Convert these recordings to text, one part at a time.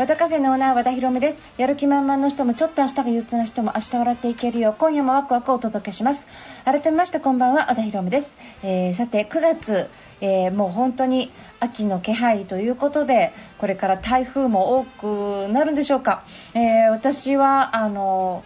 和田カフェのオーナー和田博美です。やる気満々の人もちょっと明日が憂鬱な人も明日笑っていけるよ。う今夜もワクワクをお届けします。改めましてこんばんは和田博美です、えーさて9月、えーもう本当に秋の気配ということでこれから台風も多くなるんでしょうか、えー私はあの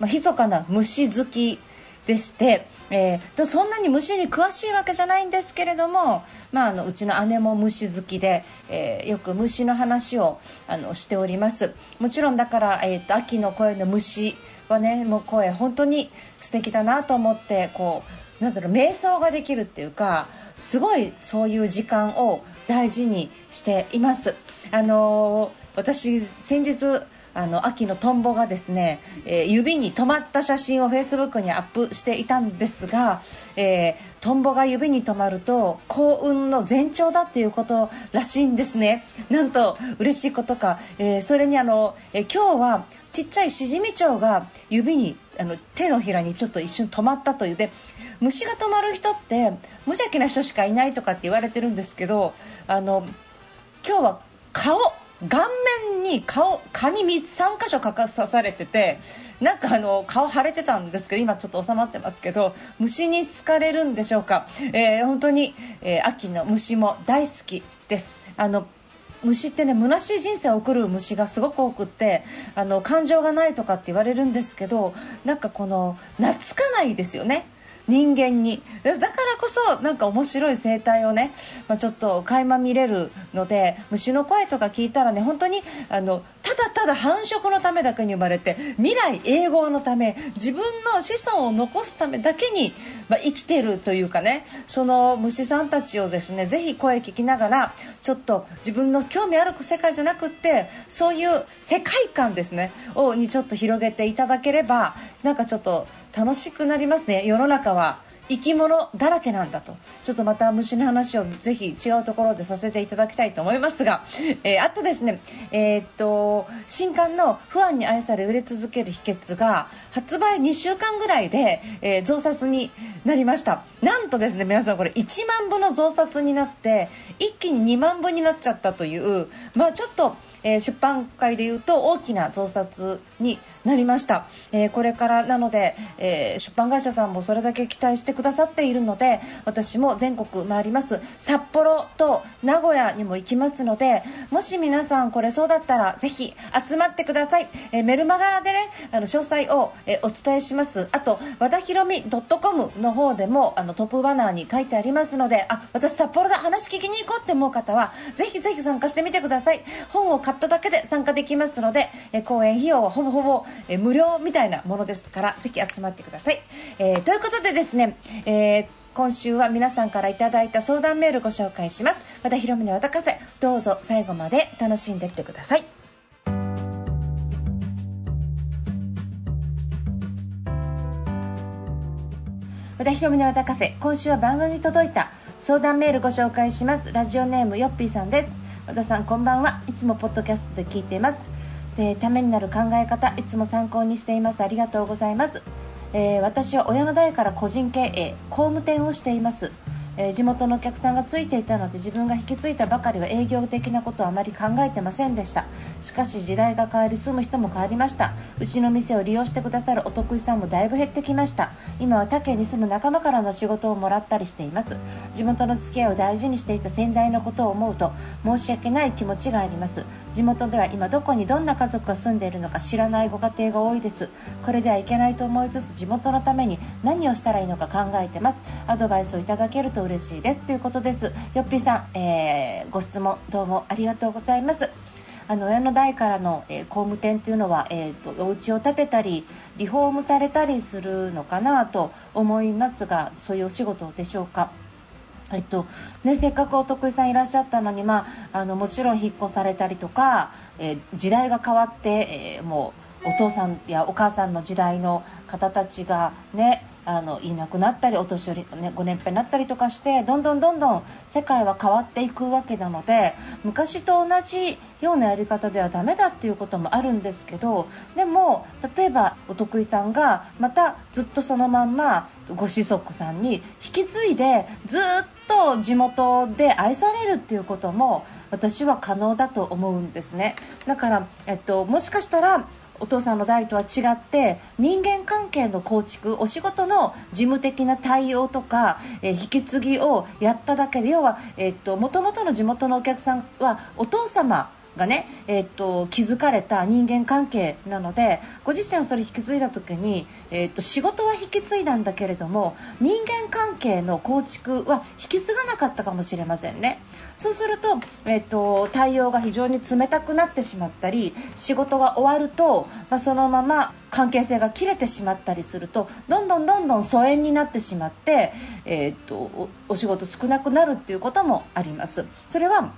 まあ、密かな虫好きでして、えーでそんなに虫に詳しいわけじゃないんですけれども、まあ、あのうちの姉も虫好きで、えーよく虫の話をあのしております。もちろんだから、えーと秋の声の虫はねもう声本当に素敵だなと思ってこうなんだろう瞑想ができるっていうかすごいそういう時間を大事にしています。あのー私先日あの秋のトンボがですね、えー指に止まった写真をフェイスブックにアップしていたんですが、えートンボが指に止まると幸運の前兆だっていうことらしいんですね。なんと嬉しいことか、えーそれにあの、え今日はちっちゃいシジミチョウが指にあの手のひらにちょっと一瞬止まったという。で虫が止まる人って無邪気な人しかいないとかって言われてるんですけどあの今日は顔顔面に顔蚊に3箇所かか刺されててなんかあの顔腫れてたんですけど今ちょっと収まってますけど虫に好かれるんでしょうか、えー本当に、えー秋の虫も大好きです。あの虫ってね虚しい人生を送る虫がすごく多くってあの感情がないとかって言われるんですけどなんかこの懐かないですよね。人間に。だからこそなんか面白い生態をね、まあ、ちょっと垣間見れるので虫の声とか聞いたらね本当にあのただただ繁殖のためだけに生まれて未来永劫のため自分の子孫を残すためだけに、まあ、生きてるというかねその虫さんたちをですねぜひ声聞きながらちょっと自分の興味ある世界じゃなくってそういう世界観ですねをにちょっと広げていただければなんかちょっと楽しくなりますね。世の中は。生き物だらけなんだと。ちょっとまた虫の話をぜひ違うところでさせていただきたいと思いますが、えーあとですね、えーっと新刊の「不安に愛され売れ続ける秘訣が発売2週間ぐらいで、えー増刷になりました。なんとですね皆さんこれ1万部の増刷になって一気に2万部になっちゃったという、まあ、ちょっと、えー出版界でいうと大きな増刷になりました、えーこれからなので、えー出版会社さんもそれだけ期待してくださっているので私も全国回ります。札幌と名古屋にも行きますのでもし皆さんこれそうだったらぜひ集まってください、えメルマガでねあの詳細を、えお伝えします。あと和田ひろみ .com の方でもあのトップバナーに書いてありますのであ私札幌だ。話聞きに行こうって思う方はぜひぜひ参加してみてください。本を買っただけで参加できますので、え講演費用はほぼほぼ、え無料みたいなものですからぜひ集まってください、えーということでですね、えー今週は皆さんからいただいた相談メールご紹介します。和田ひろみの和田カフェどうぞ最後まで楽しんでいってください。和田ひろみの和田カフェ今週は番組に届いた相談メールご紹介します。ラジオネームよっぴーさんです。和田さんこんばんは。いつもポッドキャストで聞いています。でためになる考え方いつも参考にしています。ありがとうございます、えー私は親の代から個人経営工務店をしています。えー地元のお客さんがついていたので自分が引き継いだばかりは営業的なことはあまり考えてませんでした。しかし時代が変わり住む人も変わりました。うちの店を利用してくださるお得意さんもだいぶ減ってきました。今は他県に住む仲間からの仕事をもらったりしています。地元の付き合いを大事にしていた先代のことを思うと申し訳ない気持ちがあります。地元では今どこにどんな家族が住んでいるのか知らないご家庭が多いです。これではいけないと思いつつ地元のために何をしたらいいのか考えてます。アドバイスをいただけると嬉しいです。ということです。よっぴーさん、えーご質問どうもありがとうございます。あの親の代からの、えー工務店というのは、えー、とお家を建てたりリフォームされたりするのかなと思いますがそういうお仕事でしょうか。えっとね、せっかくお得意さんいらっしゃったのに、まあ、あのもちろん引っ越されたりとか、えー時代が変わって、えーもうお父さんやお母さんの時代の方たちがねあのいなくなったりお年寄り、ね、ご年配になったりとかしてどんどんどんどん世界は変わっていくわけなので昔と同じようなやり方ではダメだっていうこともあるんですけどでも例えばお得意さんがまたずっとそのまんまご子息さんに引き継いでずっと地元で愛されるっていうことも私は可能だと思うんですね。だから、えっと、もしかしたらお父さんの代とは違って人間関係の構築お仕事の事務的な対応とか、えー、引き継ぎをやっただけで要はもともとの地元のお客さんはお父様がね、えー、っと築かれた人間関係なのでご自身をそれ引き継いだ時に、えー、っと仕事は引き継いだんだけれども人間関係の構築は引き継がなかったかもしれませんね。そうすると,、えー、っと対応が非常に冷たくなってしまったり仕事が終わると、まあ、そのまま関係性が切れてしまったりするとどんどんどんどん疎遠になってしまって、えー、っとお仕事少なくなるっていうこともあります。それは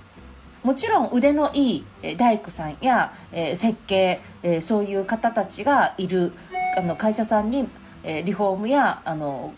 もちろん腕のいい大工さんや、え設計、えそういう方たちがいるあの会社さんに、えリフォームやあの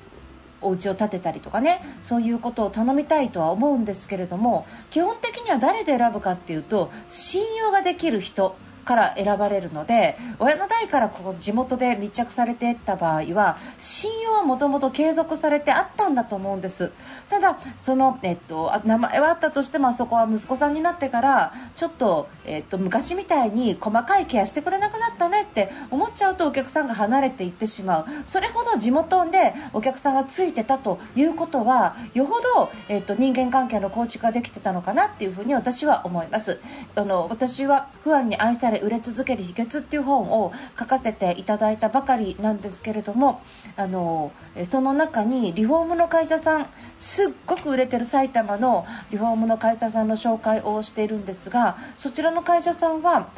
お家を建てたりとかねそういうことを頼みたいとは思うんですけれども基本的には誰で選ぶかっていうと信用ができる人。から選ばれるので親の代からこう地元で密着されていった場合は信用はもともと継続されてあったんだと思うんです。ただその、えっと、名前はあったとしてもあそこは息子さんになってからちょっと、えっと、昔みたいに細かいケアしてくれなくなったねって思っちゃうとお客さんが離れていってしまう。それほど地元でお客さんがついてたということはよほど、えっと、人間関係の構築ができてたのかなっていうふに私は思います。あの私は不安に愛され売れ続ける秘訣っていう本を書かせていただいたばかりなんですけれどもあのその中にリフォームの会社さんすっごく売れてる埼玉のリフォームの会社さんの紹介をしているんですがそちらの会社さんは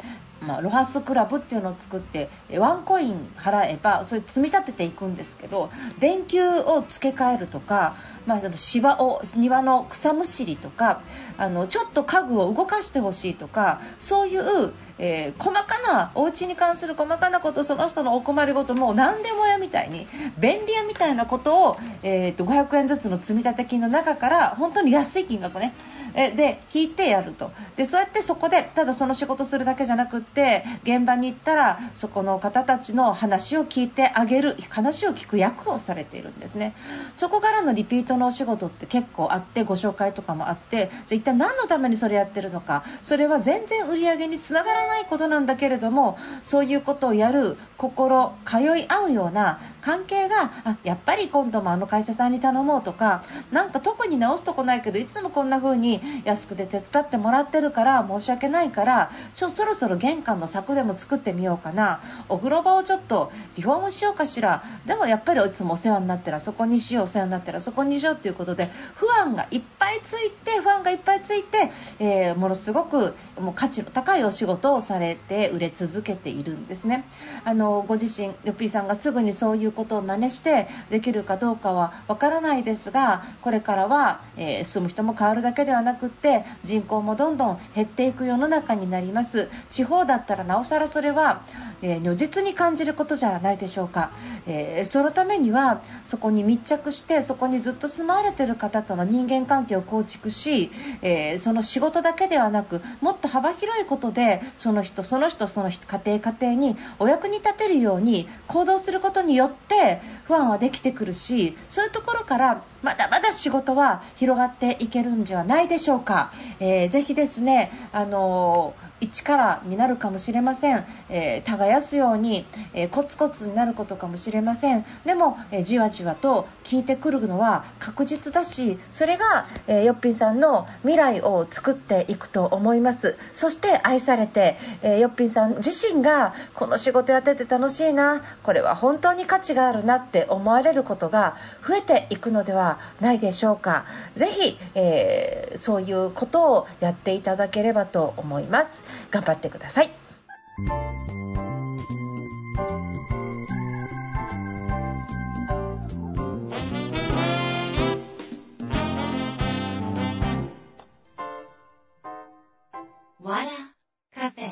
まあ、ロハスクラブっていうのを作ってワンコイン払えばそれ積み立てていくんですけど電球を付け替えるとか、まあ、その芝を庭の草むしりとかあのちょっと家具を動かしてほしいとかそういう、えー、細かなお家に関する細かなことその人のお困りごとも何でもやみたいに便利屋みたいなことを、えーと、500円ずつの積立金の中から本当に安い金額ね。えで引いてやると。でそうやってそこでただその仕事するだけじゃなくって現場に行ったらそこの方たちの話を聞いてあげる話を聞く役をされているんですね。そこからのリピートのお仕事って結構あってご紹介とかもあってじゃ一体何のためにそれやってるのかそれは全然売り上げにつながらないないことなんだけれどもそういうことをやる心通い合うような関係があやっぱり今度もあの会社さんに頼もうとかなんか特に直すとこないけどいつもこんな風に安くで手伝ってもらってるから申し訳ないからちょそろそろ玄関の柵でも作ってみようかな。お風呂場をちょっとリフォームしようかしら。でもやっぱりいつもお世話になってらそこにしようお世話になったらそこにしようということで不安がいっぱいついて不安がいっぱいついて、えー、ものすごくもう価値の高いお仕事をされて売れ続けているんですね。あのご自身よっぴーさんがすぐにそういうことを真似してできるかどうかはわからないですがこれからは、えー、住む人も変わるだけではなくって人口もどんどん減っていく世の中になります地方だったらなおさらそれは、えー、如実に感じることじゃないでしょうか、えー、そのためにはそこに密着してそこにずっと住まわれている方との人間関係を構築し、えその仕事だけではなくもっと幅広いことでその人その人その人家庭家庭にお役に立てるように行動することによって不安はできてくるしそういうところからまだまだ仕事は広がっていけるんじゃないでしょうか、えー、ぜひですねあのー一からになるかもしれません、えー、耕すように、えー、コツコツになることかもしれません。でも、えー、じわじわと効いてくるのは確実だしそれが、えよっぴんさんの未来を作っていくと思います。そして愛されて、えよっぴんさん自身がこの仕事やってて楽しいなこれは本当に価値があるなって思われることが増えていくのではないでしょうか。ぜひ、えそういうことをやっていただければと思います。頑張ってください。カフェ。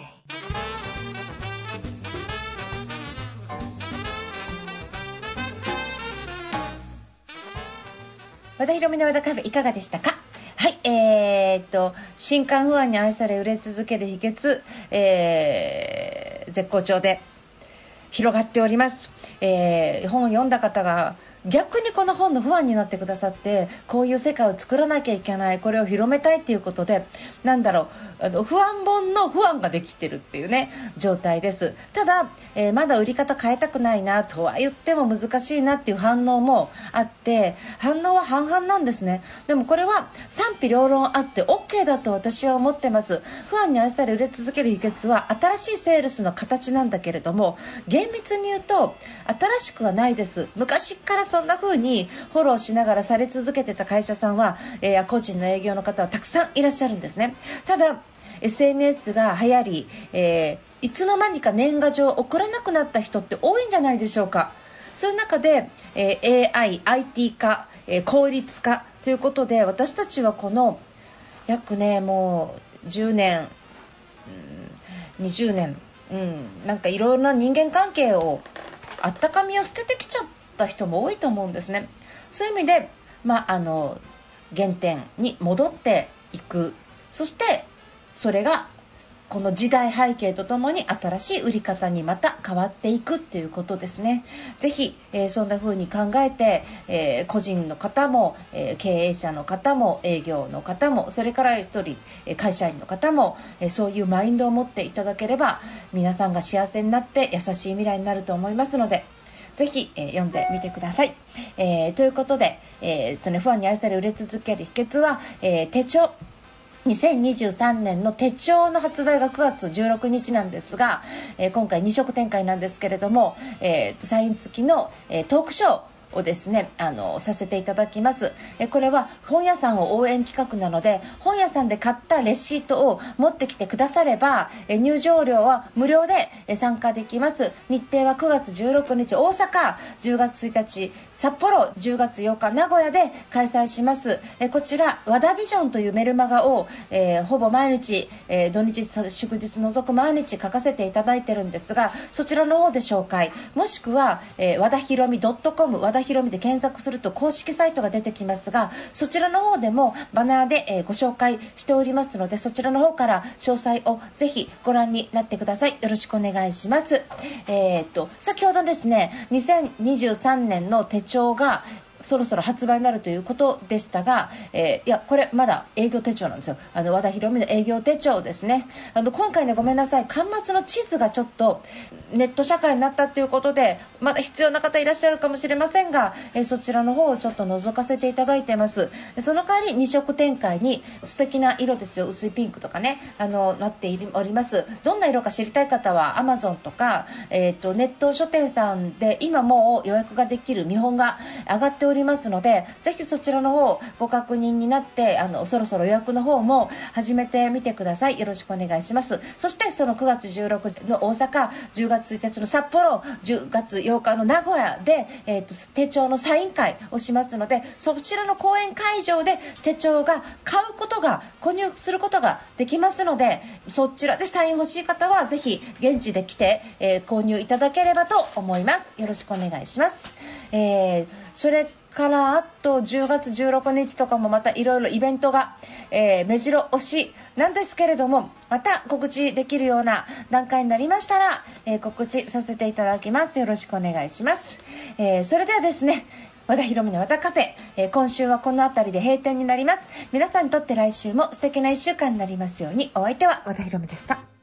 和田広めの和田カフェいかがでしたか？はい、えー、っと、新刊不安に愛され売れ続ける秘訣、えー、絶好調で広がっております。えー、本を読んだ方が逆にこの本のファンになってくださってこういう世界を作らなきゃいけないこれを広めたいっていうことでなんだろうあの不安本の不安ができてるっていうね状態です。ただ、えー、まだ売り方変えたくないなとは言っても難しいなっていう反応もあって反応は半々なんですね。でもこれは賛否両論あって OK だと私は思ってます。不安に愛され売れ続ける秘訣は新しいセールスの形なんだけれども厳密に言うと新しくはないです。昔からそんな風にフォローしながらされ続けてた会社さんは、えー、個人の営業の方はたくさんいらっしゃるんですね。ただ SNS が流行り、えー、いつの間にか年賀状を送らなくなった人って多いんじゃないでしょうか。そういう中で、えー、AI、IT 化、えー、効率化ということで私たちはこの約ねもう10年、うん、20年、うん、なんかいろんな人間関係をあったかみを捨ててきちゃったた人も多いと思うんですね。そういう意味で、まあ、あの原点に戻っていくそしてそれがこの時代背景とともに新しい売り方にまた変わっていくっていうことですね。ぜひ、えー、そんな風に考えて、えー、個人の方も、えー、経営者の方も営業の方もそれから1人え会社員の方も、えそういうマインドを持っていただければ皆さんが幸せになって優しい未来になると思いますので。ぜひ、えー、読んでみてください。えー、ということで、えーとね、ファンに愛され売れ続ける秘訣は、え手帳2023年の手帳の発売が9月16日なんですが、えー、今回2色展開なんですけれども、えー、サイン付きの、えー、トークショーをですねあのさせていただきます。えこれは本屋さんを応援企画なので本屋さんで買ったレシートを持ってきてくださればえ入場料は無料で参加できます。日程は9月16日大阪10月1日札幌10月8日名古屋で開催します。えこちら和田ビジョンというメルマガを、えー、ほぼ毎日、えー、土日祝日除く毎日書かせていただいてるんですがそちらの方で紹介。もしくは、えー、和田ひろみ .com 和田田博美で検索すると公式サイトが出てきますがそちらの方でもバナーで、えご紹介しておりますのでそちらの方から詳細をぜひご覧になってください。よろしくお願いします、えー、っと先ほどですね2023年の手帳がそろそろ発売になるということでしたが、えー、いやこれまだ営業手帳なんですよ。あの和田博美の営業手帳ですね。あの今回ねごめんなさい。端末の地図がちょっとネット社会になったということでまだ必要な方いらっしゃるかもしれませんが、えー、そちらの方をちょっと覗かせていただいてます。その代わり2色展開に素敵な色ですよ。薄いピンクとかねあのなっております。どんな色か知りたい方は Amazon とか、えーと、ネット書店さんで今もう予約ができる見本が上がっております。おりますのでぜひそちらの方ご確認になってあのそろそろ予約の方も始めてみてください。よろしくお願いします。そしてその9月16日の大阪10月1日の札幌10月8日の名古屋で、えーと、手帳のサイン会をしますのでそちらの講演会場で手帳が買うことが購入することができますのでそちらでサイン欲しい方はぜひ現地で来て、えー、購入いただければと思います。よろしくお願いします、えー、それからあと10月16日とかもまたいろいろイベントが、えー、目白押しなんですけれどもまた告知できるような段階になりましたら、えー、告知させていただきます。よろしくお願いします、えー、それではですね和田博美の和田カフェ、え今週はこの辺りで閉店になります。皆さんにとって来週も素敵な1週間になりますように。お相手は和田博美でした。